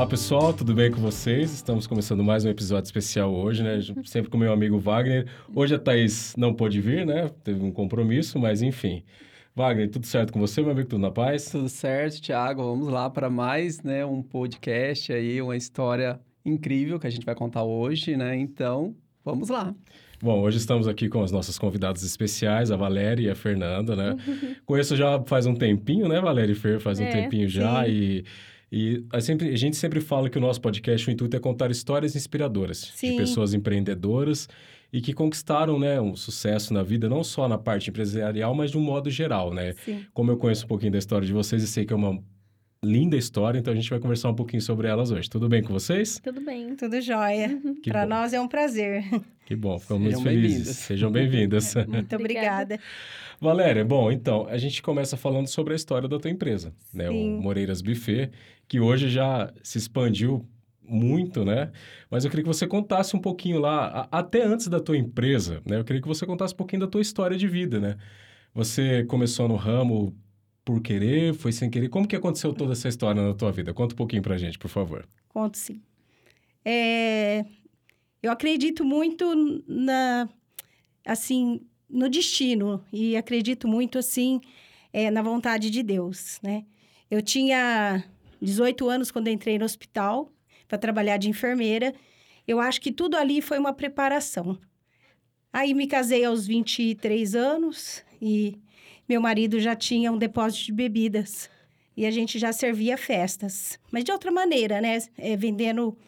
Olá pessoal, tudo bem com vocês? Estamos começando mais um episódio especial hoje, né? Sempre com meu amigo Wagner. Hoje a Thaís não pôde vir, né? Teve um compromisso, mas enfim. Wagner, tudo certo com você, meu amigo? Tudo na paz? Tudo certo, Thiago. Vamos lá para mais né, um podcast aí, uma história incrível que a gente vai contar hoje, né? Então, vamos lá. Bom, hoje estamos aqui com as nossas convidadas especiais, a Valéria e a Fernanda, né? Conheço já faz um tempinho, né, Valéria e Fer? Faz um É, tempinho já sim. e... E a, sempre, a gente sempre fala que o nosso podcast, o intuito é contar histórias inspiradoras de Sim. pessoas empreendedoras e que conquistaram né, um sucesso na vida, não só na parte empresarial, mas de um modo geral, né? Sim. Como eu conheço um pouquinho da história de vocês e sei que é uma linda história, então a gente vai conversar um pouquinho sobre elas hoje. Tudo bem com vocês? Tudo bem. Tudo jóia. Que Para nós é um prazer. Que bom, ficamos Sejam felizes. Sejam bem-vindas. Muito Obrigada. Valéria, bom, então, a gente começa falando sobre a história da tua empresa, né? O Sim. Moreiras Buffet, que hoje já se expandiu muito, né? Mas eu queria que você contasse um pouquinho lá, a- até antes da tua empresa, né? Eu queria que você contasse um pouquinho da tua história de vida, né? Você começou no ramo por querer, foi sem querer. Como que aconteceu toda essa história na tua vida? Conta um pouquinho pra gente, por favor. Conto sim. É, eu acredito muito na, assim, no destino e acredito muito assim é, na vontade de Deus, né? Eu tinha 18 anos quando entrei no hospital para trabalhar de enfermeira. Eu acho que tudo ali foi uma preparação. Aí me casei aos 23 anos e meu marido já tinha um depósito de bebidas. E a gente já servia festas. Mas de outra maneira, né? É, vendendo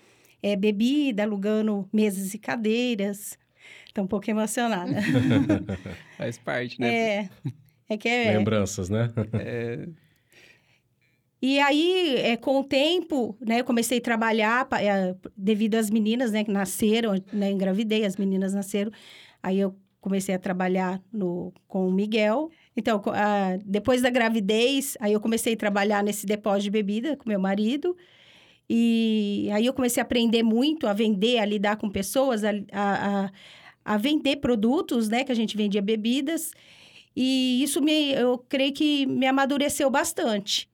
é, bebida, alugando mesas e cadeiras. Tô um pouco emocionada. Faz parte, né? é, é que é... Lembranças, né? É, E aí, é, com o tempo, né, eu comecei a trabalhar pa- é, devido às meninas, né, que nasceram, né, engravidei, as meninas nasceram. Aí eu comecei a trabalhar no, com o Miguel. Então, ah, depois da gravidez, aí eu comecei a trabalhar nesse depósito de bebida com meu marido. E aí eu comecei a aprender muito a vender, a lidar com pessoas, a, a, a, a vender produtos, né, que a gente vendia bebidas. E isso me, eu creio que me amadureceu bastante.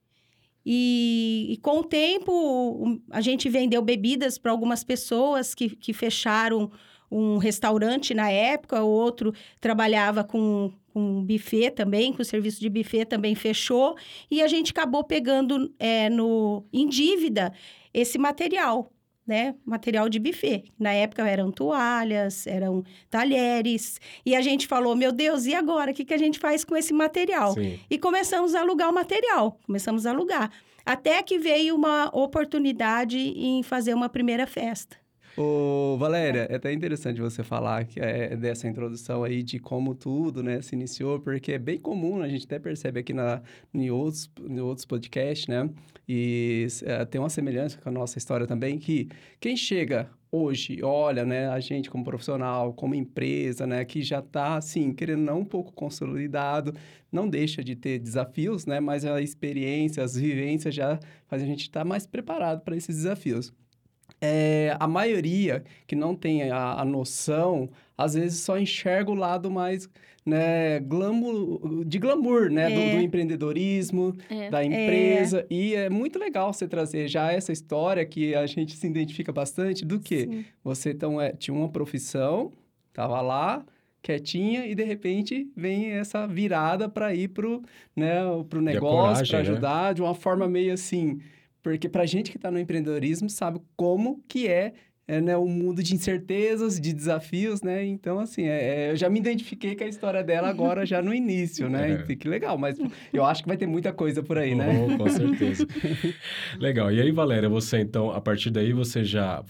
E, e com o tempo, a gente vendeu bebidas para algumas pessoas que, que fecharam um restaurante na época, o outro trabalhava com, com buffet também, com serviço de buffet também fechou, e a gente acabou pegando é, no, em dívida esse material, né? Material de buffet. Na época eram toalhas, eram talheres, e a gente falou, meu Deus, e agora? O que, que a gente faz com esse material? Sim. E começamos a alugar o material, começamos a alugar. Até que veio uma oportunidade em fazer uma primeira festa. Ô, Valéria, é até interessante você falar que é, dessa introdução aí de como tudo, né, se iniciou, porque é bem comum, a gente até percebe aqui na, em, outros, em outros podcasts, né, e é, tem uma semelhança com a nossa história também, que quem chega hoje, olha, né, a gente como profissional, como empresa, né, que já está, assim, querendo não um pouco consolidado, não deixa de ter desafios, né, mas a experiência, as vivências já faz a gente estar mais preparado para esses desafios. É, a maioria que não tem a, a noção, às vezes só enxerga o lado mais né, glamour, de glamour, né? do- É. Do, empreendedorismo, É. da empresa. E é muito legal você trazer já essa história que a gente se identifica bastante do que Sim. você então, é, tinha uma profissão, tava lá, quietinha, e de repente vem essa virada para ir pro, né, pro negócio, para né? ajudar, de uma forma meio assim. Porque pra gente que tá no empreendedorismo sabe como que é, é né, um mundo de incertezas, de desafios, né? Então, assim, é, é, eu já me identifiquei com a história dela agora, já no início, né? É. Que legal, mas eu acho que vai ter muita coisa por aí, né? Oh, com certeza. Legal. E aí, Valéria, você então, a partir daí, você já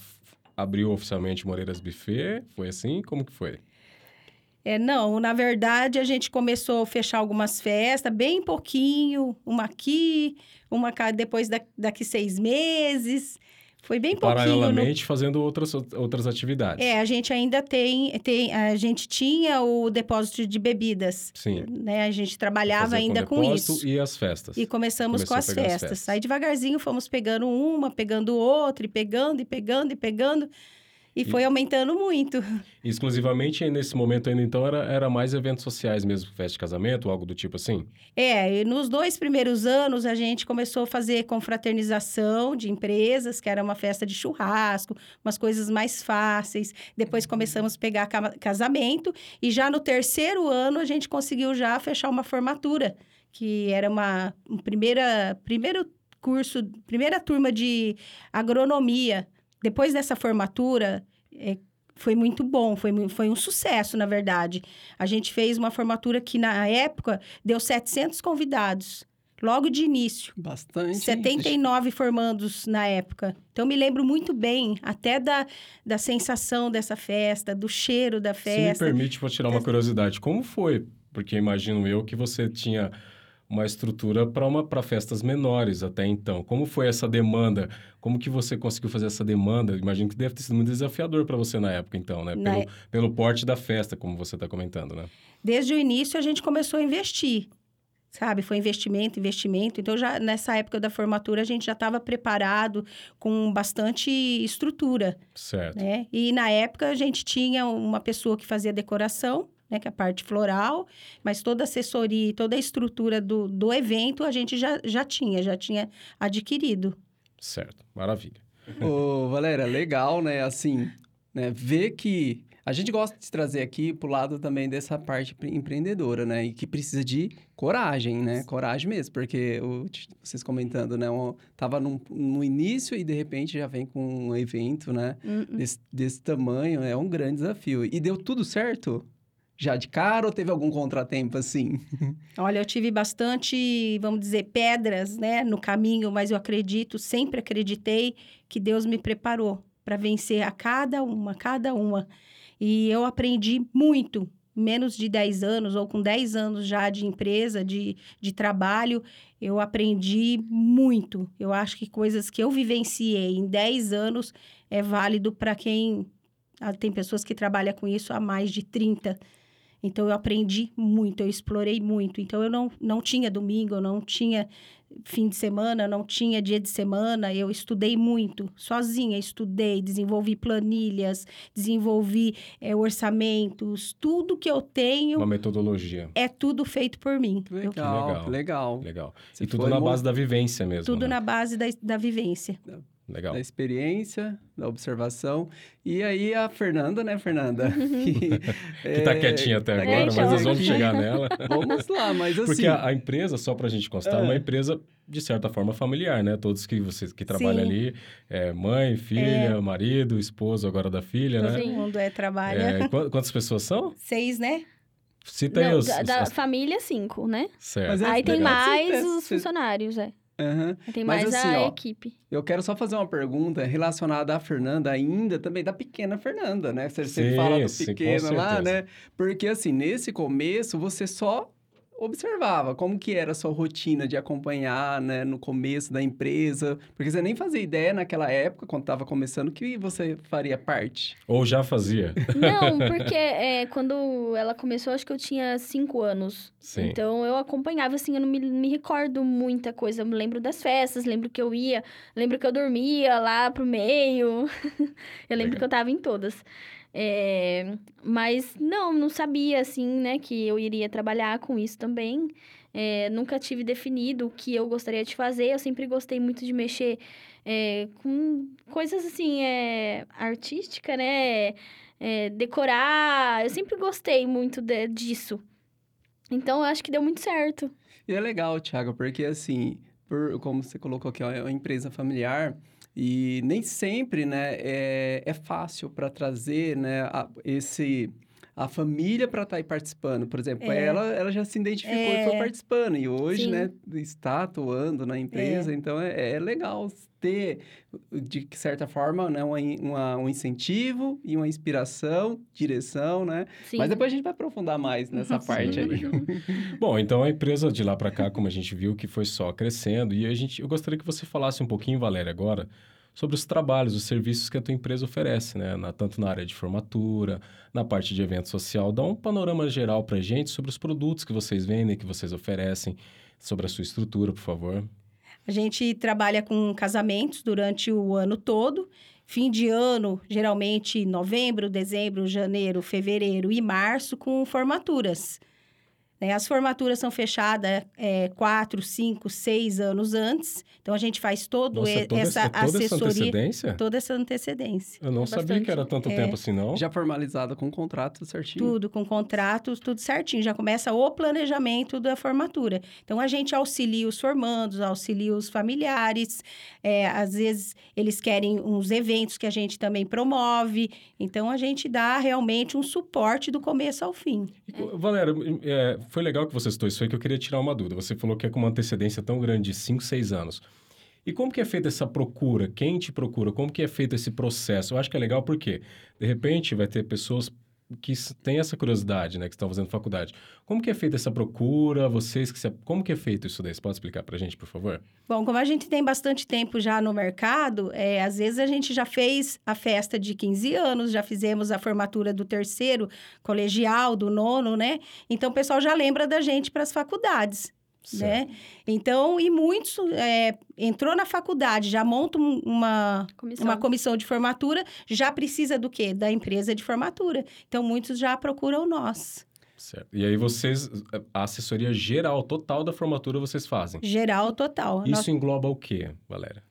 abriu oficialmente Moreiras Buffet? Foi assim? Como que foi? É, não, na verdade, a gente começou a fechar algumas festas, bem pouquinho, uma aqui, uma cá, depois da, daqui seis meses. Foi bem pouquinho. no- Paralelamente, fazendo outras, outras atividades. É, a gente ainda tem, tem, a gente tinha o depósito de bebidas, Sim. né? A gente trabalhava ainda com, depósito isso. E as festas. E começamos Começou com as pegar as festas. festas. Aí devagarzinho fomos pegando uma, pegando outra, e pegando, e pegando, e pegando. E, foi aumentando muito. Exclusivamente nesse momento ainda, então, era, era mais eventos sociais mesmo, festa de casamento, algo do tipo assim? É, e nos dois primeiros anos a gente começou a fazer confraternização de empresas, que era uma festa de churrasco, umas coisas mais fáceis. Depois começamos a pegar ca- casamento e já no terceiro ano a gente conseguiu já fechar uma formatura, que era uma, um primeira primeiro curso, primeira turma de agronomia. Depois dessa formatura, é, foi muito bom, foi, foi um sucesso, na verdade. A gente fez uma formatura que, na época, deu 700 convidados, logo de início. Bastante. 79 formandos na época. Então, me lembro muito bem, até da, da sensação dessa festa, do cheiro da Se me festa. permite, vou tirar uma curiosidade. Como foi? Porque imagino eu que você tinha uma estrutura para uma para festas menores até então. Como foi essa demanda? Como que você conseguiu fazer essa demanda? Imagino que deve ter sido muito desafiador para você na época, então, né? Pelo, pelo porte da festa, como você está comentando, né? Desde o início, a gente começou a investir. Sabe, foi investimento, investimento. Então, já nessa época da formatura, a gente já estava preparado com bastante estrutura. Certo. né? E na época a gente tinha uma pessoa que fazia decoração, né? Que é a parte floral, mas toda a assessoria, e toda a estrutura do, do evento a gente já, já tinha, já tinha adquirido. Certo. Maravilha. Ô, Valéria, legal, né? Assim, né? Ver que a gente gosta de trazer aqui pro lado também dessa parte pre- empreendedora, né? E que precisa de coragem, né? Coragem mesmo, porque o, vocês comentando, né? Um, tava num- no início e de repente já vem com um evento, né? Hum, Desse, desse tamanho, é um grande desafio. E deu tudo certo? Já de cara ou teve algum contratempo assim? Olha, eu tive bastante, vamos dizer, pedras, né, no caminho, mas eu acredito, sempre acreditei que Deus me preparou para vencer a cada uma, cada uma. E eu aprendi muito, menos de 10 anos, ou com 10 anos já de empresa, de, de trabalho, eu aprendi muito. Eu acho que coisas que eu vivenciei em 10 anos é válido para quem. ah, Tem pessoas que trabalham com isso há mais de 30. Então, eu aprendi muito, eu explorei muito. Então, eu não, não tinha domingo, eu não tinha fim de semana, não tinha dia de semana. Eu estudei muito, sozinha estudei, desenvolvi planilhas, desenvolvi eh, orçamentos. Tudo que eu tenho Uma metodologia. é tudo feito por mim. Que Eu- legal, legal. legal. Legal. Você e tudo na base da vivência mesmo. tudo né? na base da, da vivência. Legal. da experiência, da observação. E aí a Fernanda, né, Fernanda? que, Que tá quietinha até tá agora, mas então. nós vamos chegar nela. Vamos lá, mas assim... Porque a, a empresa, só pra gente constar, é uma Ah. empresa, de certa forma, familiar, né? Todos que vocês que trabalham Sim. ali, é, mãe, filha, marido, esposo agora da filha, Todo né? Sim. mundo é, trabalha. É, quan- quantas pessoas são? Seis, né? Cita aí Não, os... da, os- da as- família, cinco, né? Certo. Mas é Aí tem legal. mais Você- os você- funcionários, é. Aí tem Mas mais assim, a ó, equipe. Eu quero só fazer uma pergunta relacionada à Fernanda ainda, também da pequena Fernanda, né? Você Sim, sempre fala do pequeno lá, certeza. né? Porque assim, nesse começo, você só observava como que era a sua rotina de acompanhar, né, no começo da empresa, porque você nem fazia ideia naquela época, quando estava começando, que você faria parte. Ou já fazia. Não, porque é, quando ela começou, acho que eu tinha cinco anos. Sim. Então eu acompanhava, assim, eu não me, me recordo muita coisa. Eu me lembro das festas, lembro que eu ia, lembro que eu dormia lá pro meio. eu lembro Legal. que eu tava em todas. É, mas não, não sabia, assim, né, que eu iria trabalhar com isso também. É, nunca tive definido o que eu gostaria de fazer. Eu sempre gostei muito de mexer é, com coisas assim, é, artística, né? É, decorar. Eu sempre gostei muito de- disso. Então, eu acho que deu muito certo. E é legal, Thiago, porque assim, por, como você colocou aqui, ó, é uma empresa familiar e nem sempre, né, é, é fácil para trazer, né, a- esse a família para estar aí participando. Por exemplo, É. ela, ela já se identificou e foi É. participando. E hoje, Sim. né, está atuando na empresa. Então, é, é legal ter, de certa forma, né, uma, uma- um incentivo e uma inspiração, direção, né? Sim. Mas depois a gente vai aprofundar mais nessa parte aí. Bom, então a empresa de lá para cá, como a gente viu, que foi só crescendo. E a gente, eu gostaria que você falasse um pouquinho, Valéria, agora, sobre os trabalhos, os serviços que a tua empresa oferece, né? Na- tanto na área de formatura, na parte de evento social. Dá um panorama geral para gente sobre os produtos que vocês vendem, que vocês oferecem, sobre a sua estrutura, por favor. A gente trabalha com casamentos durante o ano todo. fim de ano, geralmente novembro, dezembro, janeiro, fevereiro e março, com formaturas. Né? As formaturas são fechadas é, quatro, cinco, seis anos antes. Então, a gente faz todo Nossa, e- toda essa essa, toda essa assessoria, antecedência? toda essa antecedência. Eu não É sabia bastante. que era tanto É. tempo assim, não. Já formalizada com contrato certinho. Tudo com contratos, tudo certinho. Já começa o planejamento da formatura. Então, a gente auxilia os formandos, auxilia os familiares. É, às vezes, eles querem uns eventos que a gente também promove. Então, a gente dá realmente um suporte do começo ao fim. E Valéria, é, foi legal que você citou isso aí, que eu queria tirar uma dúvida. Você falou que é com uma antecedência tão grande, de 5, 6 anos. E como que é feita essa procura? Quem te procura? Como que é feito esse processo? Eu acho que é legal porque, de repente, vai ter pessoas que têm essa curiosidade, né? Que estão fazendo faculdade. Como que é feita essa procura? Vocês que se... Como que é feito isso daí? Você pode explicar pra gente, por favor? Bom, como a gente tem bastante tempo já no mercado, é, às vezes a gente já fez a festa de 15 anos, já fizemos a formatura do terceiro colegial, do nono, né? Então, o pessoal já lembra da gente para as faculdades. Né? Então, e muitos é, entrou na faculdade, já monta um- uma, Comissão. uma comissão de formatura, já precisa do quê? Da empresa de formatura. Então, muitos já procuram nós. Certo. E aí vocês, a assessoria geral, total da formatura vocês fazem. Geral, total. Isso engloba o quê, Valéria?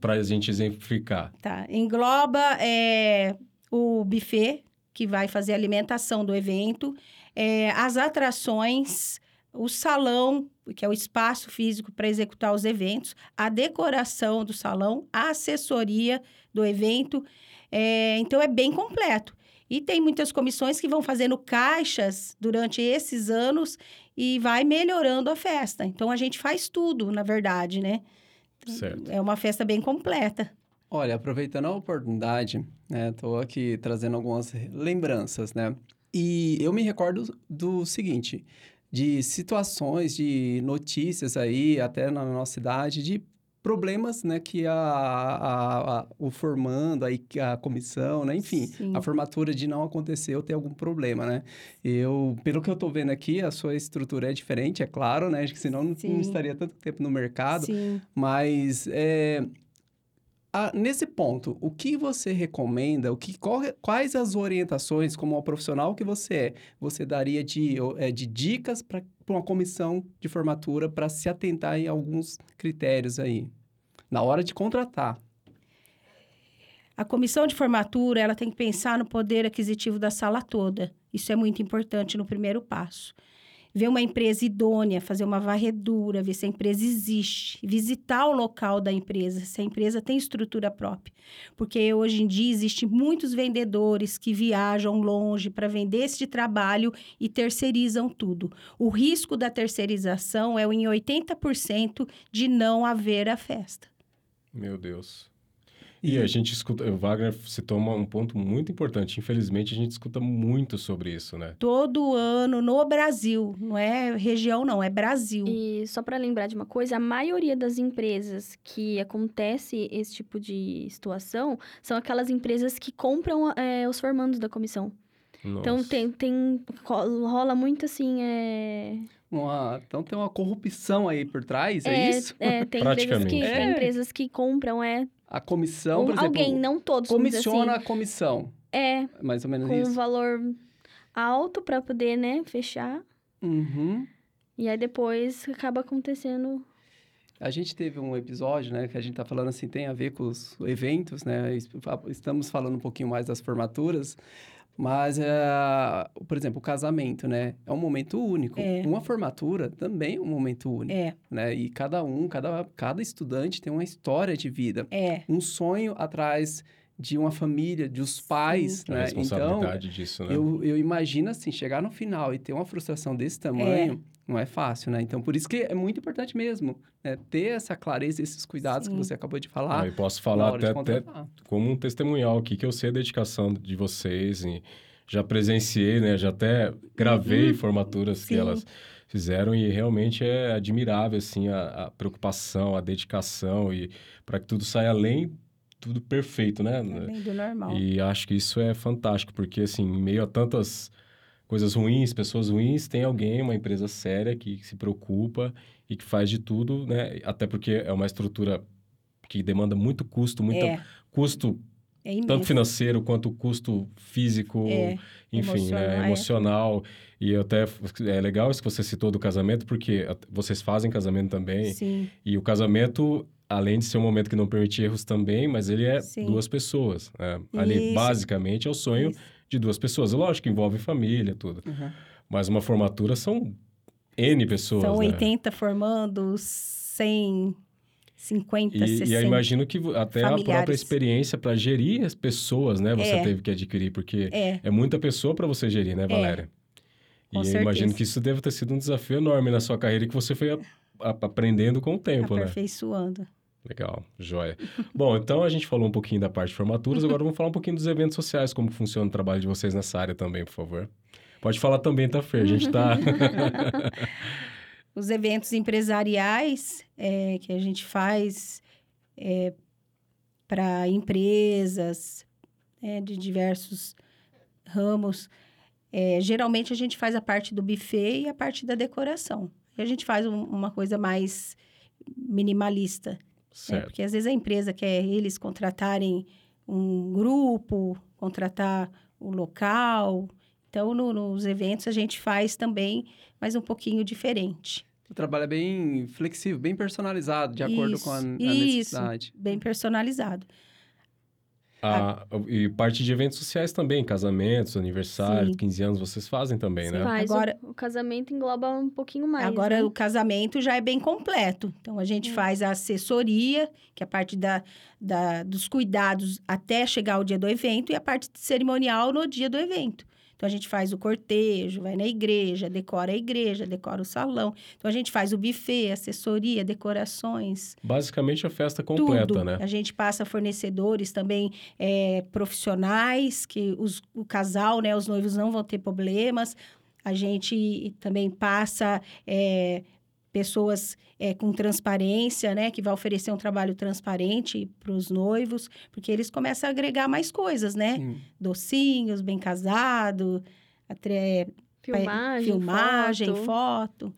Para a gente exemplificar. Tá. Engloba é, o buffet, que vai fazer a alimentação do evento, é, as atrações, o salão, que é o espaço físico para executar os eventos, a decoração do salão, a assessoria do evento. É, então, é bem completo. E tem muitas comissões que vão fazendo caixas durante esses anos e vai melhorando a festa. Então, a gente faz tudo, na verdade, né? Certo. É uma festa bem completa. Olha, aproveitando a oportunidade, né, tô aqui trazendo algumas lembranças, né? E eu me recordo do seguinte, de situações, de notícias aí, até na nossa cidade, de problemas, né, que a, a- a- o formando, aí, a comissão, né, enfim, Sim. a formatura de não acontecer ou ter algum problema, né? Eu, pelo que eu tô vendo aqui, a sua estrutura é diferente, é claro, né? Acho que senão não, não estaria tanto tempo no mercado. Sim. Mas é, a- nesse ponto, o que você recomenda? O que, qual- quais as orientações, como profissional que você é, você daria de, é, de dicas para uma comissão de formatura para se atentar em alguns critérios aí? Na hora de contratar. A comissão de formatura, ela tem que pensar no poder aquisitivo da sala toda. Isso é muito importante no primeiro passo. Ver uma empresa idônea, fazer uma varredura, ver se a empresa existe, visitar o local da empresa, se a empresa tem estrutura própria. Porque hoje em dia existem muitos vendedores que viajam longe para vender este trabalho e terceirizam tudo. O risco da terceirização é em 80% de não haver a festa. Meu Deus. E a gente escuta, o Wagner citou um ponto muito importante. Infelizmente, a gente escuta muito sobre isso, né? todo ano no Brasil. Não é região, não, é Brasil. E só para lembrar de uma coisa, a maioria das empresas que acontece esse tipo de situação são aquelas empresas que compram é, os formandos da comissão. Então Nossa. tem, tem ro- rola muito assim, é, Uma- então tem uma corrupção aí por trás, é, é, isso? é, tem empresas que tem É. empresas que compram é A comissão, um- por exemplo, alguém, não todos, comissiona assim, a comissão. é Mais ou menos com um isso. valor alto para poder, né, fechar. Uhum. E aí depois acaba acontecendo A gente teve um episódio, né, que a gente tá falando assim, tem a ver com os eventos, né? es- Estamos falando um pouquinho mais das formaturas, mas, eh, por exemplo, o casamento, né? É um momento único. É. Uma formatura também é um momento único, É, né? E cada um, cada, cada estudante tem uma história de vida, é. um sonho atrás de uma família, dos pais, A né? Então, responsabilidade disso, né? eu, eu imagino assim, chegar no final e ter uma frustração desse tamanho, não é fácil, né? Então, por isso que é muito importante mesmo, né? Ter essa clareza, esses cuidados que Sim. você acabou de Ah, falar. e posso falar até, até como um testemunhal aqui, que eu sei a dedicação de vocês. E já presenciei, né? Já até gravei formaturas que Sim. elas fizeram e realmente é admirável, assim, a, a preocupação, a dedicação e para que tudo saia além, tudo perfeito, né? Além do normal. E acho que isso é fantástico, porque assim, em meio a tantas coisas ruins, pessoas ruins, tem alguém, uma empresa séria que se preocupa e que faz de tudo, né? Até porque é uma estrutura que demanda muito custo, muito É, custo É tanto financeiro quanto custo físico, É, enfim, emocional, né, é. emocional. E até é legal isso que você citou do casamento, porque vocês fazem casamento também. Sim, E o casamento, além de ser um momento que não permite erros também, mas ele é Sim. duas pessoas. né? Ali, basicamente, é o sonho Isso. De duas pessoas. Lógico que envolve família, tudo. Uhum. Mas uma formatura são N pessoas, são né? 80 formando, 100, 50, E, 60. e eu imagino que até a própria familiares. experiência para gerir as pessoas, né? Você É. teve que adquirir, porque É, é muita pessoa para você gerir, né, Valéria? com e eu imagino que isso deve ter sido um desafio enorme na sua carreira e que você foi a- a- aprendendo com o tempo, né? aperfeiçoando. Legal, joia. Bom, então a gente falou um pouquinho da parte de formaturas, agora vamos falar um pouquinho dos eventos sociais, como funciona o trabalho de vocês nessa área também, por favor. Pode falar também, tá, Fer? A gente tá... Os eventos empresariais é, que a gente faz para empresas é, de diversos ramos, é, geralmente a gente faz a parte do buffet e a parte da decoração. E a gente faz um- uma coisa mais minimalista, né? certo. Porque às vezes a empresa quer eles contratarem um grupo, contratar o local. Então, no- nos eventos a gente faz também, mas um pouquinho diferente. O trabalho é bem flexível, bem personalizado, de acordo com a, a Isso, necessidade. Bem personalizado. Ah, e parte de eventos sociais também, casamentos, aniversários, Sim. 15 anos, vocês fazem também, né? Mas Agora- o, o casamento engloba um pouquinho mais. Agora, né? o casamento já é bem completo. Então, a gente É. faz a assessoria, que é a parte da, da- dos cuidados até chegar o dia do evento, e a parte cerimonial no dia do evento. Então, a gente faz o cortejo, vai na igreja, decora a igreja, decora o salão. Então, a gente faz o buffet, assessoria, decorações, Basicamente a festa completa, tudo. né? A gente passa fornecedores também é, profissionais, que os- o casal, né, os noivos não vão ter problemas. A gente também passa é, pessoas é, com transparência, né, que vai oferecer um trabalho transparente para os noivos, porque eles começam a agregar mais coisas, né? Sim. Docinhos, bem casado, até Filmagem, filmagem, foto. foto.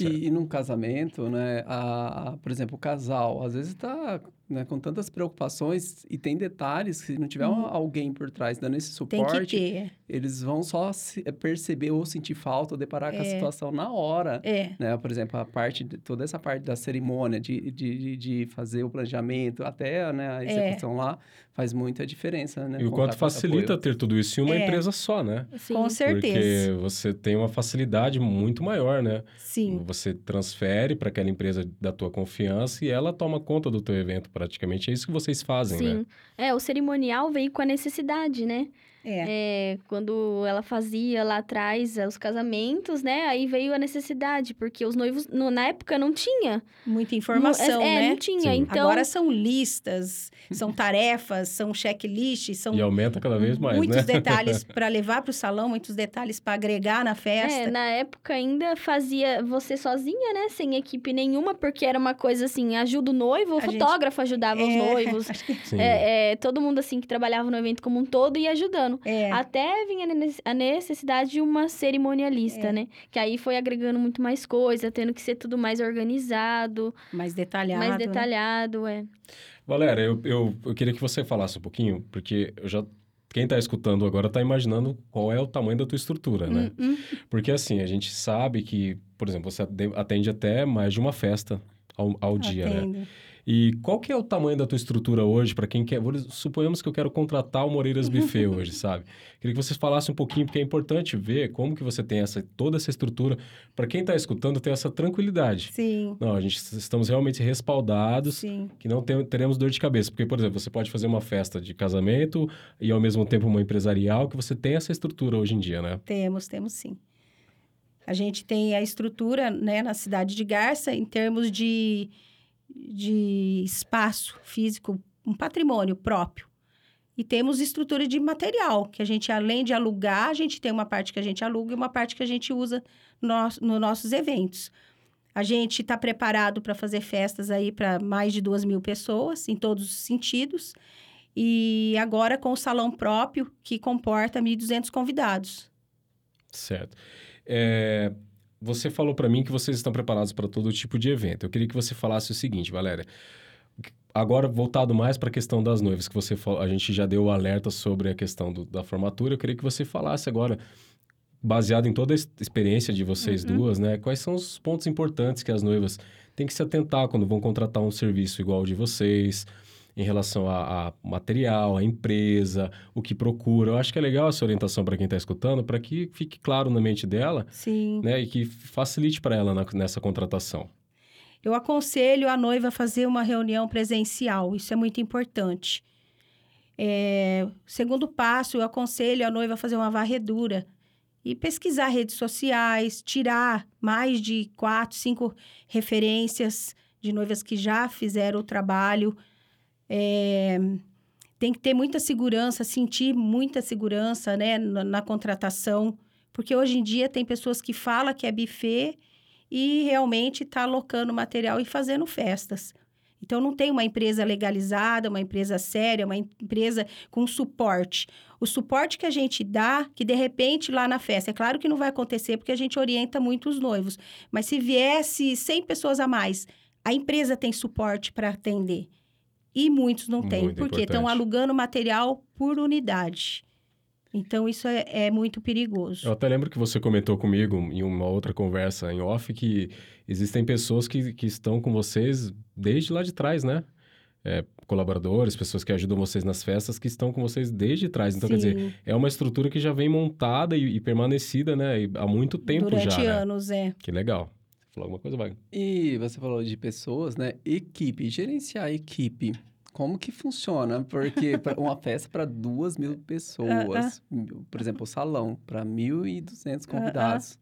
E, e num casamento, né, a, a- por exemplo, o casal, às vezes está com tantas preocupações e tem detalhes que se não tiver Uhum. alguém por trás dando esse suporte, eles vão só se- eh, perceber ou sentir falta ou deparar com a É. situação na hora. É. Né? Por exemplo, a parte, de- toda essa parte da cerimônia, de, de, de- fazer o planejamento até né, a execução lá, faz muita diferença, né? E o quanto facilita apoio. ter tudo isso em uma É. empresa só, né? Sim. Com certeza. Porque você tem uma facilidade muito maior, né? Sim. Você transfere para aquela empresa da tua confiança e ela toma conta do teu evento, praticamente. É isso que vocês fazem, né? Sim. É, o cerimonial veio com a necessidade, né? É. É, quando ela fazia lá atrás eh, os casamentos, né? Aí veio a necessidade, porque os noivos, no- na época, não tinha. Muita informação, Não- é, né? não tinha. Sim. Então, Agora são listas, são tarefas, são checklists, são E aumenta cada vez mais, muitos né? detalhes para levar para o salão, muitos detalhes para agregar na festa. É, na época ainda fazia você sozinha, né? Sem equipe nenhuma, porque era uma coisa assim, ajuda o noivo, o A gente- fotógrafo ajudava os É, noivos. Sim. É, é, todo mundo assim que trabalhava no evento como um todo ia ajudando. É, Até vinha a ne- a necessidade de uma cerimonialista, É. né? Que aí foi agregando muito mais coisa, tendo que ser tudo mais organizado, mais detalhado. mais né? detalhado, é. Valéria, eu, eu, eu queria que você falasse um pouquinho, porque eu já... Quem está escutando agora está imaginando qual é o tamanho da tua estrutura, né? Hum, hum. Porque assim, a gente sabe que, por exemplo, você ate- atende até mais de uma festa ao, ao dia, né? E qual que é o tamanho da tua estrutura hoje para quem quer... Suponhamos que eu quero contratar o Moreiras Buffet hoje, sabe? Queria que vocês falassem um pouquinho, porque é importante ver como que você tem essa, toda essa estrutura para quem está escutando ter essa tranquilidade. Sim, Não, a gente estamos realmente respaldados sim. que não tem- teremos dor de cabeça. Porque, por exemplo, você pode fazer uma festa de casamento e, ao mesmo tempo, uma empresarial, que você tem essa estrutura hoje em dia, né? Temos, temos sim. A gente tem a estrutura né, na cidade de Garça em termos de, de espaço físico, um patrimônio próprio. E temos estrutura de material, que a gente, além de alugar, a gente tem uma parte que a gente aluga e uma parte que a gente usa nos, nos nossos eventos. A gente está preparado para fazer festas aí para mais de duas mil pessoas, em todos os sentidos. E agora com o salão próprio, que comporta 1.200 convidados. Certo. É, você falou para mim que vocês estão preparados para todo tipo de evento. Eu queria que você falasse o seguinte, Valéria. agora voltado mais para a questão das noivas, que você a gente já deu o alerta sobre a questão do, da formatura. Eu queria que você falasse agora, baseado em toda a experiência de vocês Uhum. duas, né? Quais são os pontos importantes que as noivas têm que se atentar quando vão contratar um serviço igual ao de vocês, em relação a, a material, a empresa, o que procura. Eu acho que é legal essa orientação para quem está escutando, para que fique claro na mente dela, Sim. né? E que facilite para ela na- nessa contratação. Eu aconselho a noiva a fazer uma reunião presencial, isso é muito importante. É, segundo passo, eu aconselho a noiva a fazer uma varredura e pesquisar redes sociais, tirar mais de quatro, cinco referências de noivas que já fizeram o trabalho. É, tem que ter muita segurança, sentir muita segurança né, na, na contratação, porque hoje em dia tem pessoas que falam que é buffet e realmente está alocando material e fazendo festas. Então, não tem uma empresa legalizada, uma empresa séria, uma empresa com suporte. O suporte que a gente dá, que de repente lá na festa, é claro que não vai acontecer porque a gente orienta muito os noivos, mas se viesse 100 pessoas a mais, a empresa tem suporte para atender. E muitos não têm, Muito porque estão alugando material por unidade. Então, isso é, é muito perigoso. Eu até lembro que você comentou comigo em uma outra conversa em off que existem pessoas que, que estão com vocês desde lá de trás, né? É, colaboradores, pessoas que ajudam vocês nas festas, que estão com vocês desde trás. Então, quer dizer, Sim, é uma estrutura que já vem montada e, e permanecida, né? E há muito tempo durante já, né? anos, é. Que legal. Falou alguma coisa, Wagner? E você falou de pessoas, né? Equipe, gerenciar a equipe. Como que funciona? Porque uma festa para duas mil pessoas, por exemplo, o salão para 1.200 convidados.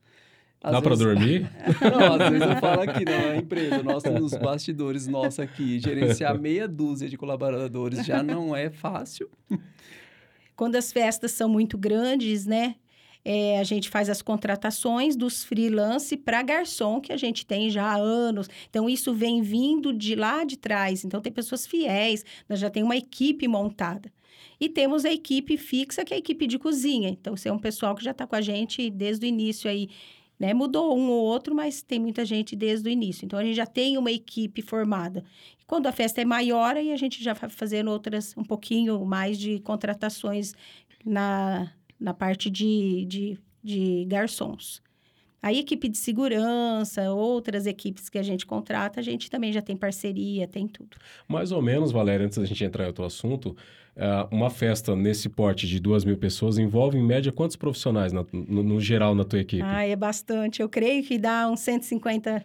Às Dá pra vezes- dormir? Não, às vezes eu falo aqui na empresa, nossa, nos bastidores, nossa aqui, gerenciar meia dúzia de colaboradores já não é fácil. Quando as festas são muito grandes, né? É, a gente faz as contratações dos freelance para garçom, que a gente tem já há anos. Então, isso vem vindo de lá de trás. Então, tem pessoas fiéis, nós já temos uma equipe montada. E temos a equipe fixa, que é a equipe de cozinha. Então, esse é um pessoal que já está com a gente desde o início aí. Né? Mudou um ou outro, mas tem muita gente desde o início. Então, a gente já tem uma equipe formada. Quando a festa é maior, aí a gente já vai fazendo outras, um pouquinho mais de contratações na, na parte de, de, de garçons. Aí, equipe de segurança, outras equipes que a gente contrata, a gente também já tem parceria, tem tudo. Mais ou menos, Valéria, antes da gente entrar em outro assunto, ah, uma festa nesse porte de duas mil pessoas envolve, em média, quantos profissionais na- no, no geral na tua equipe? Ah, é bastante. Eu creio que dá uns 150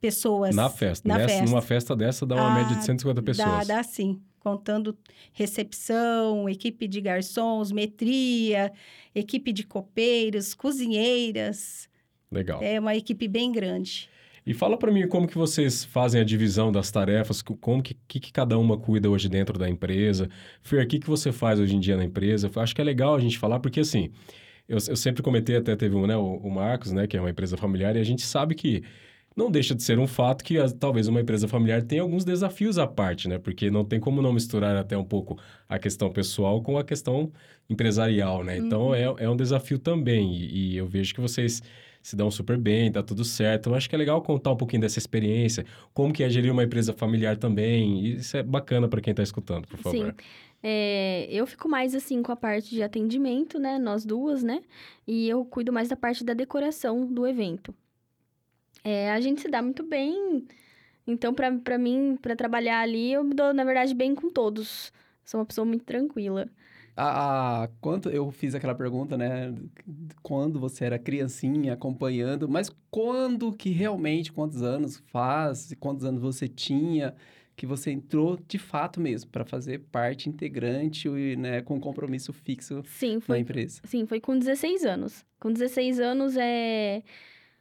pessoas. na festa. na Nessa- festa. Numa festa dessa dá uma Ah, média de 150 pessoas. Dá, dá sim. Contando recepção, equipe de garçons, metria, equipe de copeiros, cozinheiras. Legal. É uma equipe bem grande. E fala pra mim como que vocês fazem a divisão das tarefas, co- como que, que, que cada uma cuida hoje dentro da empresa. Fer, o que, que você faz hoje em dia na empresa? Acho que é legal a gente falar, porque assim, eu, eu sempre comentei, até teve um, né, o, o Marcos, né, que é uma empresa familiar, e a gente sabe que não deixa de ser um fato que as- talvez uma empresa familiar tenha alguns desafios à parte, né? Porque não tem como não misturar até um pouco a questão pessoal com a questão empresarial, né? Então é, é um desafio também. E, e eu vejo que vocês se dão super bem, tá tudo certo. Eu acho que é legal contar um pouquinho dessa experiência, como que é gerir uma empresa familiar também. Isso é bacana para quem tá escutando, por favor. Sim. É, eu fico mais assim com a parte de atendimento, né? Nós duas, né? E eu cuido mais da parte da decoração do evento. É, a gente se dá muito bem. Então, pra mim, pra trabalhar ali, eu me dou, na verdade, bem com todos. Sou uma pessoa muito tranquila. A, a- quanto eu fiz aquela pergunta, né? Quando você era criancinha acompanhando, mas quando que realmente, quantos anos faz, quantos anos você tinha, que você entrou de fato mesmo para fazer parte integrante e, né, com compromisso fixo Sim, na foi empresa? Sim, foi com 16 anos. Com 16 anos, é...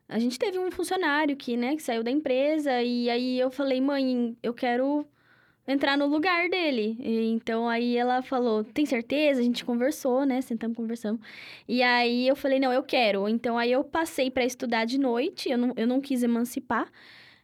a gente teve um funcionário que, né, que saiu da empresa e aí eu falei, mãe, eu quero entrar no lugar dele. E, então, aí ela falou, tem certeza? A gente conversou, né, sentamos, conversamos. E aí eu falei, não, eu quero. Então, aí eu passei para estudar de noite, eu não, eu não quis emancipar.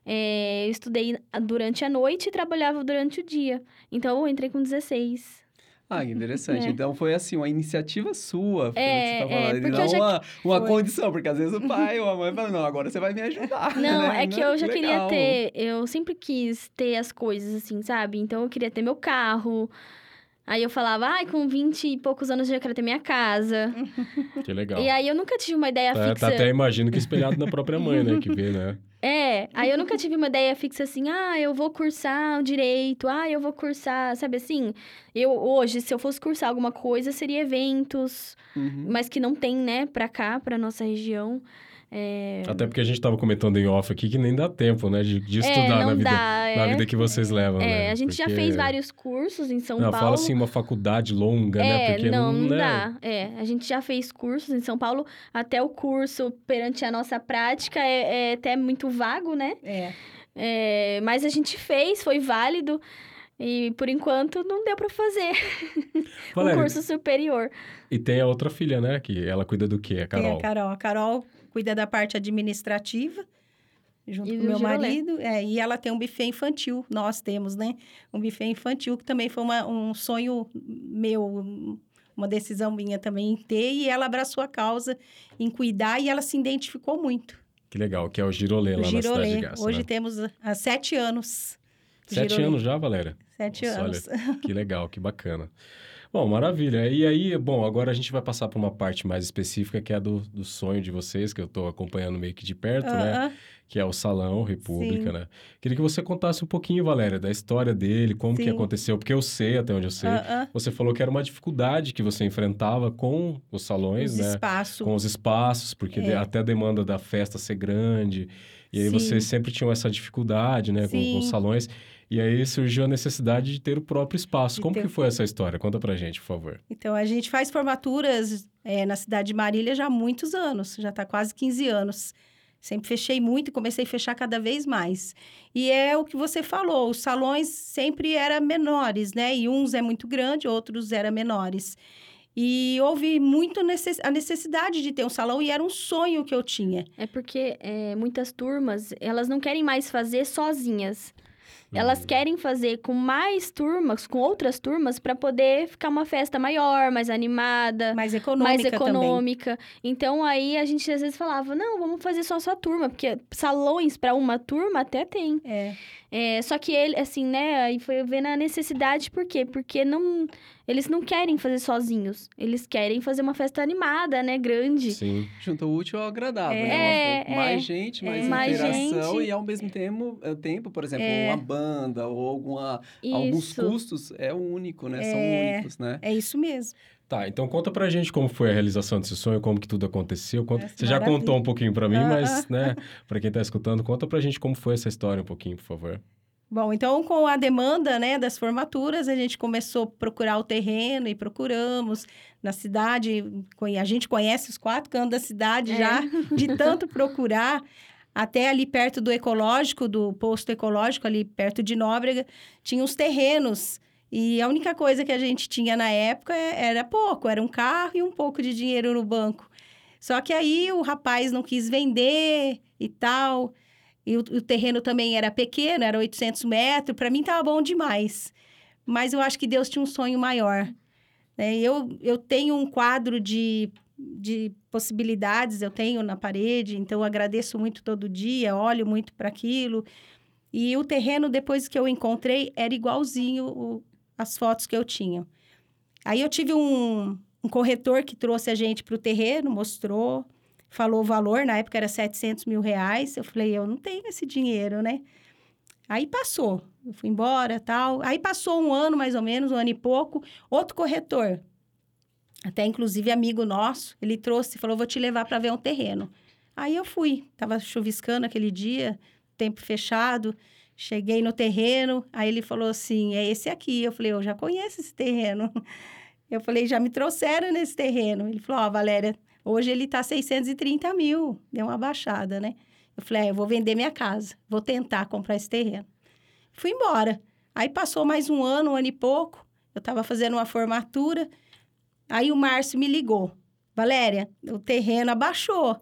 É, eu estudei durante a noite e trabalhava durante o dia. Então, eu entrei com 16. Ah, interessante. É. Então foi assim, uma iniciativa sua, É, você tá é, falando, porque não já- uma, uma Foi. condição, porque às vezes o pai ou a mãe fala, não, agora você vai me ajudar. Não, né? é que Não, eu já queria legal. ter. Eu sempre quis ter as coisas assim, sabe? Então eu queria ter meu carro. Aí eu falava, ai, com 20 e poucos anos eu já quero ter minha casa. Que legal. E aí eu nunca tive uma ideia Tá, fixa. tá até imagino que espelhado na própria mãe, né? Que vê, né? É, aí eu nunca tive uma ideia fixa assim, ah, eu vou cursar direito, ah, eu vou cursar, sabe assim? Eu hoje, se eu fosse cursar alguma coisa, seria eventos, Uhum. mas que não tem, né, pra cá, pra nossa região. É, Até porque a gente tava comentando em off aqui que nem dá tempo, né? De, de é, estudar não na vida, dá, na é. vida que vocês levam, né? É, a gente já Porque- fez vários cursos em São Não, Paulo. fala assim, uma faculdade longa, né? É, Porque não, não né? dá. É, a gente já fez cursos em São Paulo, até o curso perante a nossa prática é, é até muito vago, né? É. É, mas a gente fez, foi válido. E por enquanto não deu pra fazer um Valéria, curso superior. e tem a outra filha, né? Que ela cuida do quê? A Tem Carol. a Carol. A Carol cuida da parte administrativa, junto E com meu girolé. marido. É, e ela tem um buffet infantil. Nós temos, né? Um buffet infantil, que também foi uma- um sonho meu, uma decisão minha também em ter. E ela abraçou a causa em cuidar e ela se identificou muito. Que legal, que é o Girolê O lá na cidade Girolê. de Gás, Hoje né? temos há sete anos. Sete Girolê. anos já, Valéria? Sete Nossa, anos. Que legal, que bacana. Bom, maravilha. E aí, bom, agora a gente vai passar para uma parte mais específica, que é a do, do sonho de vocês, que eu estou acompanhando meio que de perto, né? Ah, ah. Que é o Salão República, Sim. né? Queria que você contasse um pouquinho, Valéria, da história dele, como que Sim. aconteceu, porque eu sei, até onde eu sei. Ah. Você falou que era uma dificuldade que você enfrentava com os salões, Os né? espaços. Com os espaços, porque É. até a demanda da festa ser grande. E aí Sim. vocês sempre tinham essa dificuldade, né, com, com os salões. E aí surgiu a necessidade de ter o próprio espaço. De Como ter que foi essa história? Conta pra gente, por favor. Então, a gente faz formaturas é, na cidade de Marília já há muitos anos, já está quase 15 anos. Sempre fechei muito e comecei a fechar cada vez mais. E é o que você falou, os salões sempre eram menores, né? E uns é muito grande, outros eram menores. E houve muito necess... a necessidade de ter um salão e era um sonho que eu tinha. É porque é, muitas turmas, elas não querem mais fazer sozinhas. Elas Hum. querem fazer com mais turmas, com outras turmas, para poder ficar uma festa maior, mais animada. Mais econômica mais também. econômica. Então aí a gente às vezes falava: "Não, vamos fazer só a sua turma", porque salões para uma turma até tem. É, É, só que ele assim, né, aí foi vendo a necessidade por quê? Porque não eles não querem fazer sozinhos. Eles querem fazer uma festa animada, né, grande. Sim. Junta o útil ao agradável, É, né? Uma- é. mais gente, mais É. Mais interação gente. e ao mesmo tempo, é, tempo, por exemplo, É. uma banda ou alguma, alguns custos é único, né? São É. únicos, né? é isso mesmo. Tá, então conta pra gente como foi a realização desse sonho, como que tudo aconteceu. Conta- Você já maravilha. contou um pouquinho pra mim, mas, né, pra quem tá escutando, conta pra gente como foi essa história um pouquinho, por favor. Bom, então com a demanda, né, das formaturas, a gente começou a procurar o terreno e procuramos na cidade. A gente conhece os quatro cantos da cidade É. já, de tanto procurar. Até ali perto do ecológico, do posto ecológico, ali perto de Nóbrega, tinha os terrenos. E a única coisa que a gente tinha na época é- era pouco, era um carro e um pouco de dinheiro no banco. Só que aí o rapaz não quis vender e tal. E o, o terreno também era pequeno, era 800 metros. Para mim, estava bom demais. Mas eu acho que Deus tinha um sonho maior. Né? Eu, eu tenho um quadro de, de possibilidades, eu tenho na parede. Então, eu agradeço muito todo dia, olho muito para aquilo. E o terreno, depois que eu encontrei, era igualzinho o, as fotos que eu tinha. Aí, eu tive um, um corretor que trouxe a gente para o terreno, mostrou falou o valor, na época era 700 mil reais. Eu falei, eu não tenho esse dinheiro, né? Aí passou, eu fui embora tal. Aí passou um ano mais ou menos, um ano e pouco. Outro corretor, até inclusive amigo nosso, ele trouxe falou: vou te levar para ver um terreno. Aí eu fui, tava chuviscando aquele dia, tempo fechado. Cheguei no terreno, aí ele falou assim: é esse aqui. Eu falei: eu já conheço esse terreno. Eu falei: já me trouxeram nesse terreno. Ele falou: ó, Valéria, Hoje ele tá 630 mil, deu uma baixada, né? Eu falei, ah, eu vou vender minha casa, vou tentar comprar esse terreno. Fui embora. Aí passou mais um ano, um ano e pouco, eu estava fazendo uma formatura, aí o Márcio me ligou. Valéria, o terreno abaixou.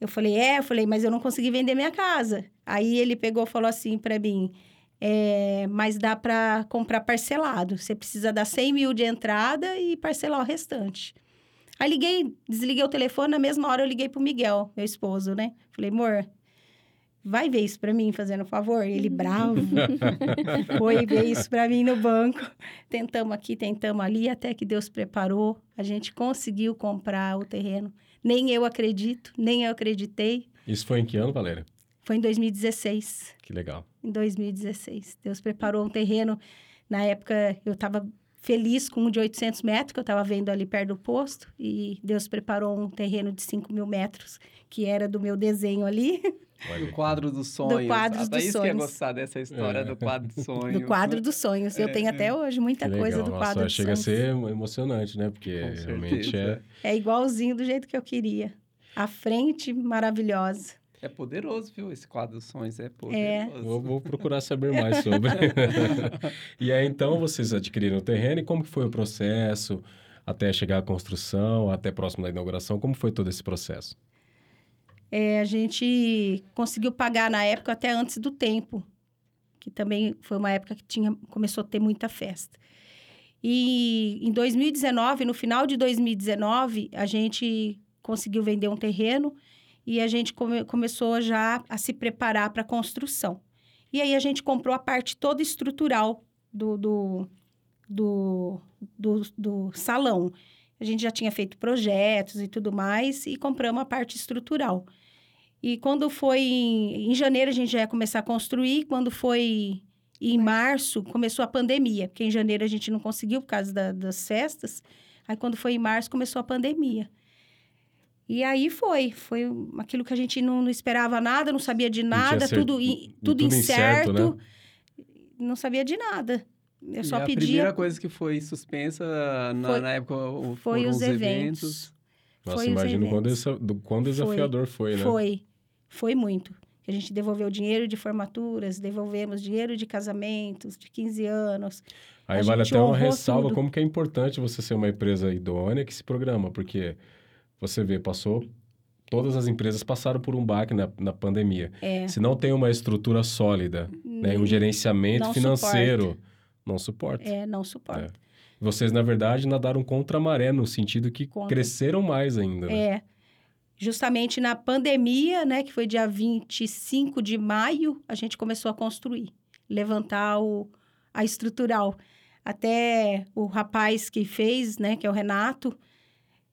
Eu falei, é, eu falei, mas eu não consegui vender minha casa. Aí ele pegou e falou assim para mim, é, mas dá para comprar parcelado. Você precisa dar 100 mil de entrada e parcelar o restante. Aí liguei, desliguei o telefone, na mesma hora eu liguei pro Miguel, meu esposo, né? Falei, amor, vai ver isso para mim, fazendo um favor. Ele bravo. Foi ver isso para mim no banco. Tentamos aqui, tentamos ali, até que Deus preparou. A gente conseguiu comprar o terreno. Nem eu acredito, nem eu acreditei. Isso foi em que ano, Valéria? Foi em 2016. Que legal. Em 2016. Deus preparou um terreno. Na época, eu estava feliz com um de 800 metros, que eu estava vendo ali perto do posto. E Deus preparou um terreno de 5 mil metros, que era do meu desenho ali. Do quadro dos sonhos. Do quadro dos sonhos. que ia gostar dessa história é. do quadro dos sonhos. Do quadro dos sonhos. Eu é. tenho até hoje muita que coisa legal. do Nossa, quadro dos chega sonhos. Chega a ser emocionante, né? Porque realmente é... É igualzinho do jeito que eu queria. A frente maravilhosa. É poderoso, viu? Esse quadro dos sonhos é poderoso. É. Vou, vou procurar saber mais sobre. e aí, então, vocês adquiriram o terreno e como que foi o processo até chegar à construção, até próximo da inauguração? Como foi todo esse processo? É, a gente conseguiu pagar na época até antes do tempo, que também foi uma época que tinha, começou a ter muita festa. E em 2019, no final de 2019, a gente conseguiu vender um terreno e a gente come, começou já a se preparar para a construção. E aí a gente comprou a parte toda estrutural do, do, do, do, do salão. A gente já tinha feito projetos e tudo mais e compramos a parte estrutural. E quando foi em, em janeiro, a gente já ia começar a construir. Quando foi em março, começou a pandemia, porque em janeiro a gente não conseguiu por causa da, das festas. Aí, quando foi em março, começou a pandemia. E aí foi, foi aquilo que a gente não, não esperava nada, não sabia de nada, tudo, tudo, tudo incerto, incerto né? não sabia de nada. Eu só e pedia. A primeira coisa que foi suspensa na, foi, na época foi os, os eventos. eventos. Nossa, foi imagino quando, essa, do, quão desafiador foi, foi, né? Foi, foi muito. A gente devolveu dinheiro de formaturas, devolvemos dinheiro de casamentos, de 15 anos. Aí a vale até uma ressalva tudo. como que é importante você ser uma empresa idônea que se programa, porque você vê, passou. Todas as empresas passaram por um baque na, na pandemia. É. Se não tem uma estrutura sólida, né, um gerenciamento não financeiro, suporta. não suporta. É, não suporta. É. Vocês, na verdade, nadaram contra a maré, no sentido que Contra. cresceram mais ainda. Né? É. Justamente na pandemia, né, que foi dia 25 de maio, a gente começou a construir, levantar o, a estrutural. Até o rapaz que fez, né, que é o Renato,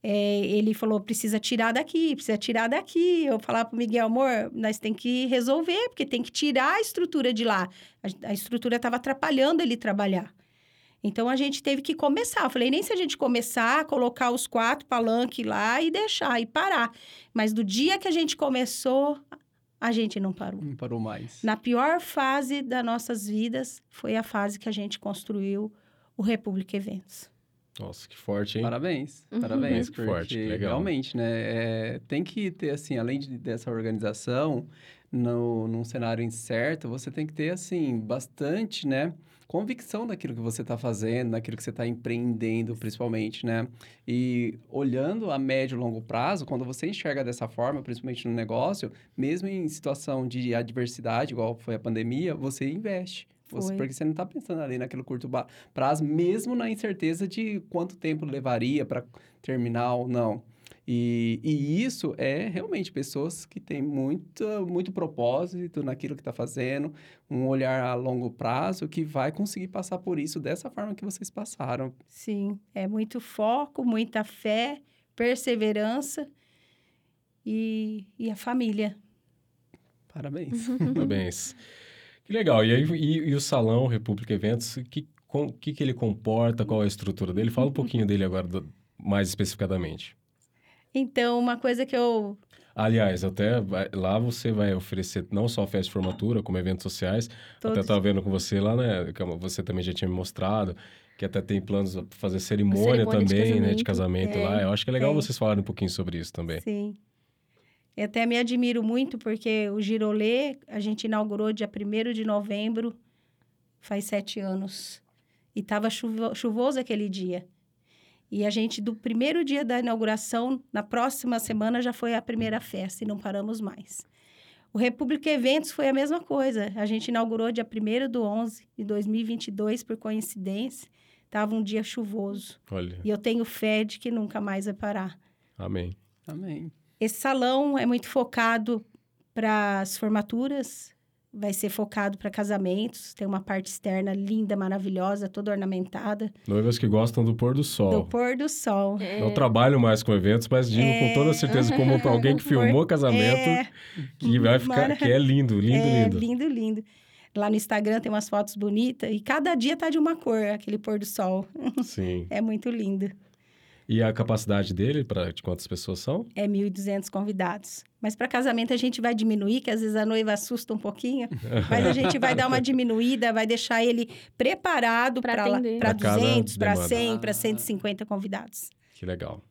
é, ele falou, precisa tirar daqui, precisa tirar daqui. Eu falava pro Miguel, amor, nós tem que resolver, porque tem que tirar a estrutura de lá. A, a estrutura estava atrapalhando ele trabalhar. Então, a gente teve que começar. Eu falei, nem se a gente começar, colocar os quatro palanques lá e deixar, e parar. Mas do dia que a gente começou, a gente não parou. Não parou mais. Na pior fase das nossas vidas, foi a fase que a gente construiu o República Eventos. Nossa, que forte, hein? Parabéns, Uhum. parabéns. Que porque forte, que legal. Realmente, né? é, tem que ter, assim, além de, dessa organização, no, num cenário incerto, você tem que ter, assim, bastante, né? Convicção daquilo que você está fazendo, daquilo que você está empreendendo, principalmente, né? E olhando a médio e longo prazo, quando você enxerga dessa forma, principalmente no negócio, mesmo em situação de adversidade, igual foi a pandemia, você investe. Você, porque você não está pensando ali naquele curto prazo, mesmo na incerteza de quanto tempo levaria para terminar ou não. E, e isso é realmente pessoas que têm muito, muito propósito naquilo que está fazendo, um olhar a longo prazo que vai conseguir passar por isso dessa forma que vocês passaram. Sim, é muito foco, muita fé, perseverança e, e a família. Parabéns. Parabéns. Que legal. E, aí, e, e o Salão República Eventos, o que, com, que, que ele comporta? Qual é a estrutura dele? Fala um pouquinho dele agora, do- mais especificadamente. Então, uma coisa que eu Aliás, até vai- lá você vai oferecer não só festa de formatura, como eventos sociais. Até todos estava vendo com você lá, né? que Você também já tinha me mostrado que até tem planos para fazer cerimônia, cerimônia de também, né? De casamento. É, lá. Eu acho que é legal tem. vocês falarem um pouquinho sobre isso também. Sim. Eu até me admiro muito, porque o Girolê, a gente inaugurou dia 1 de novembro, faz sete anos. E estava chuvoso aquele dia. E a gente, do primeiro dia da inauguração, na próxima semana já foi a primeira festa e não paramos mais. O República Eventos foi a mesma coisa. A gente inaugurou dia 1 do 11 de 2022, por coincidência. Estava um dia chuvoso. Olha, E eu tenho fé de que nunca mais vai parar. amém. Amém. Esse salão é muito focado para as formaturas, vai ser focado para casamentos. Tem uma parte externa linda, maravilhosa, toda ornamentada. Noivas que gostam do pôr do sol. Do pôr do sol. Não trabalho mais com eventos, mas digo com toda certeza, como alguém que filmou casamento, É, que vai ficar, que é lindo, lindo, é, lindo. lindo, lindo. Lá no Instagram tem umas fotos bonitas e cada dia tá de uma cor, aquele pôr do sol. Sim. É muito lindo. E a capacidade dele, para de quantas pessoas são? É 1.200 convidados. Mas para casamento a gente vai diminuir, que às vezes a noiva assusta um pouquinho. Mas a gente vai dar uma diminuída, vai deixar ele preparado para atender. para Pra cada 200, para demanda. 100, Ah. para 150 convidados. Que legal.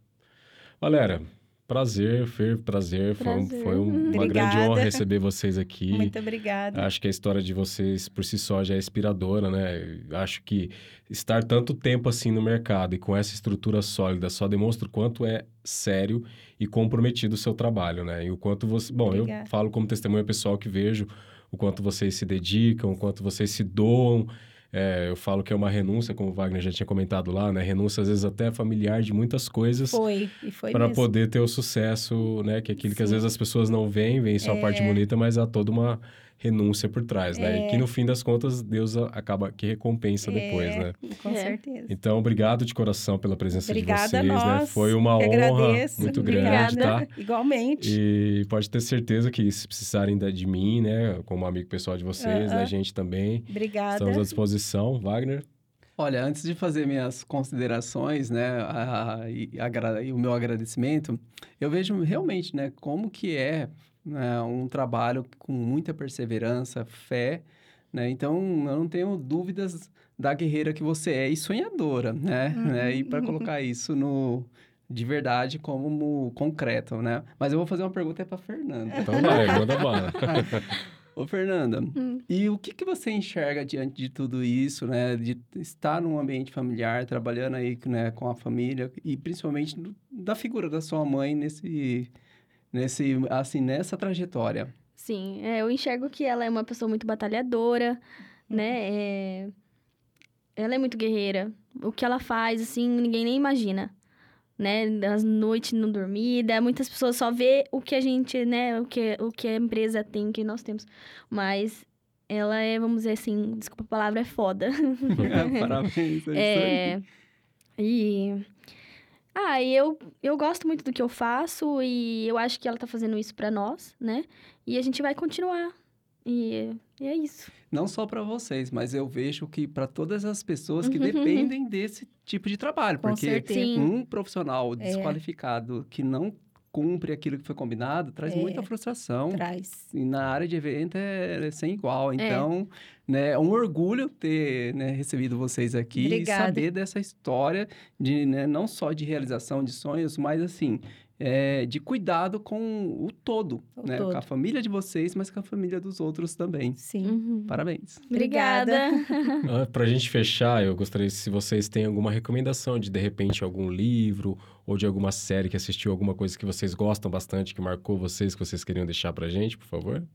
Galera, prazer, Fer, prazer. Foi, Prazer. foi um- uma grande honra receber vocês aqui. Muito obrigada. Acho que a história de vocês por si só já é inspiradora, né? Acho que estar tanto tempo assim no mercado e com essa estrutura sólida só demonstra o quanto é sério e comprometido o seu trabalho, né? E o quanto você. Bom, eu Obrigada. falo como testemunha pessoal que vejo o quanto vocês se dedicam, o quanto vocês se doam. É, eu falo que é uma renúncia, como o Wagner já tinha comentado lá, né? Renúncia, às vezes, até familiar de muitas coisas Foi, e foi para poder ter o sucesso, né? Que é aquilo que às Sim. vezes as pessoas não veem, veem só a parte É. bonita, mas há toda uma renúncia por trás, né? E É. que no fim das contas Deus a- acaba que recompensa depois, É, né? Com É. certeza. Então, obrigado de coração pela presença Obrigada de a vocês, né? nós. Foi uma que honra agradeço. muito Obrigada. grande, tá? Igualmente. E pode ter certeza que se precisarem da- de mim, né, como amigo pessoal de vocês, Ah, da ah. gente também, Obrigada. estamos à disposição. Wagner, Olha, antes de fazer minhas considerações, né, a- e, agra- e o meu agradecimento, eu vejo realmente, né, como que é né, um trabalho com muita perseverança, fé, né, então eu não tenho dúvidas da guerreira que você é e sonhadora, né, Uhum. né, e para colocar isso no de verdade como concreto, né, mas eu vou fazer uma pergunta para Fernanda. então vai, manda bala. Ô, Fernanda, Hum. e o que, que você enxerga diante de tudo isso, né? De estar num ambiente familiar, trabalhando aí né, com a família e principalmente do- da figura da sua mãe nesse, nesse, assim, nessa trajetória? Sim, é, eu enxergo que ela é uma pessoa muito batalhadora, Uhum. né? É, Ela é muito guerreira. O que ela faz, assim, ninguém nem imagina. Né? As noites não dormida, muitas pessoas só vê o que a gente, né? O que, o que a empresa tem, que nós temos. Mas ela é, vamos dizer assim, desculpa a palavra, é foda. Parabéns, é isso aí. É, e... Ah, eu, eu gosto muito do que eu faço e eu acho que ela tá fazendo isso pra nós, né? E a gente vai continuar. E, e é isso. Não só para vocês, mas eu vejo que para todas as pessoas que Uhum. dependem desse tipo de trabalho, Com porque certeza. Um profissional É. desqualificado que não cumpre aquilo que foi combinado traz É. muita frustração. Traz. E na área de evento é, é sem igual. Então, né, é um orgulho ter né, recebido vocês aqui Obrigada. e saber dessa história de né, não só de realização de sonhos, mas assim. É, de cuidado com o todo, O né? todo. Com a família de vocês, mas com a família dos outros também. Sim. Uhum. Parabéns. Obrigada. Ah, Pra gente fechar, eu gostaria se vocês têm alguma recomendação de, de repente, algum livro ou de alguma série que assistiu, alguma coisa que vocês gostam bastante, que marcou vocês, que vocês queriam deixar pra gente, por favor.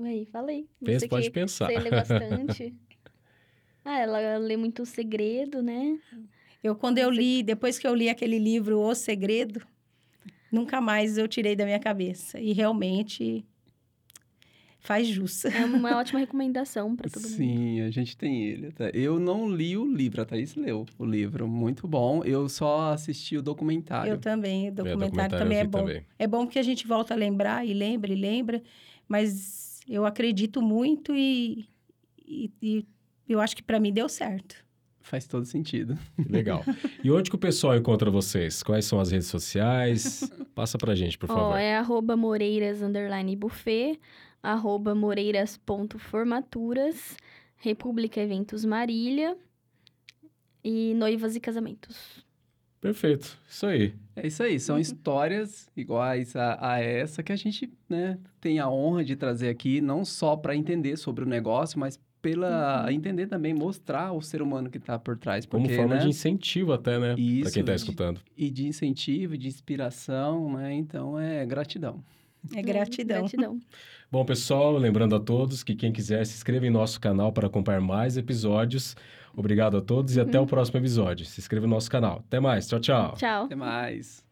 Aí, falei. Pensa, Você pode que- pensar. Você lê bastante. ah, ela lê muito segredo, né? Eu, quando eu li, depois que eu li aquele livro O Segredo, nunca mais eu tirei da minha cabeça. E realmente faz jus. É uma ótima recomendação pra todo mundo. Sim, a gente tem ele. tá? Eu não li o livro, a Thaís leu o livro. Muito bom. Eu só assisti o documentário. Eu também, o É, documentário, também eu é bom. também. É bom porque a gente volta a lembrar e lembra e lembra, mas eu acredito muito e, e, e eu acho que para mim deu certo. Faz todo sentido. Legal. E onde que o pessoal encontra vocês? Quais são as redes sociais? Passa pra gente, por Ó, favor. é arroba moreiras, underline buffet, arroba moreiras.formaturas, República Eventos Marília e noivas e casamentos. Perfeito. Isso aí. É isso aí, são histórias iguais a, a essa que a gente né, tem a honra de trazer aqui, não só para entender sobre o negócio, mas pela entender também, mostrar o ser humano que está por trás. Como Porque, forma né, de incentivo até, né? pra Isso, quem tá de- escutando. E de incentivo, de inspiração, né? Então é gratidão. É gratidão. Gratidão. Bom, pessoal, lembrando a todos que quem quiser se inscreva em nosso canal para acompanhar mais episódios. Obrigado a todos e até o próximo episódio. Se inscreva no nosso canal. Até mais. Tchau, tchau. Tchau. Até mais.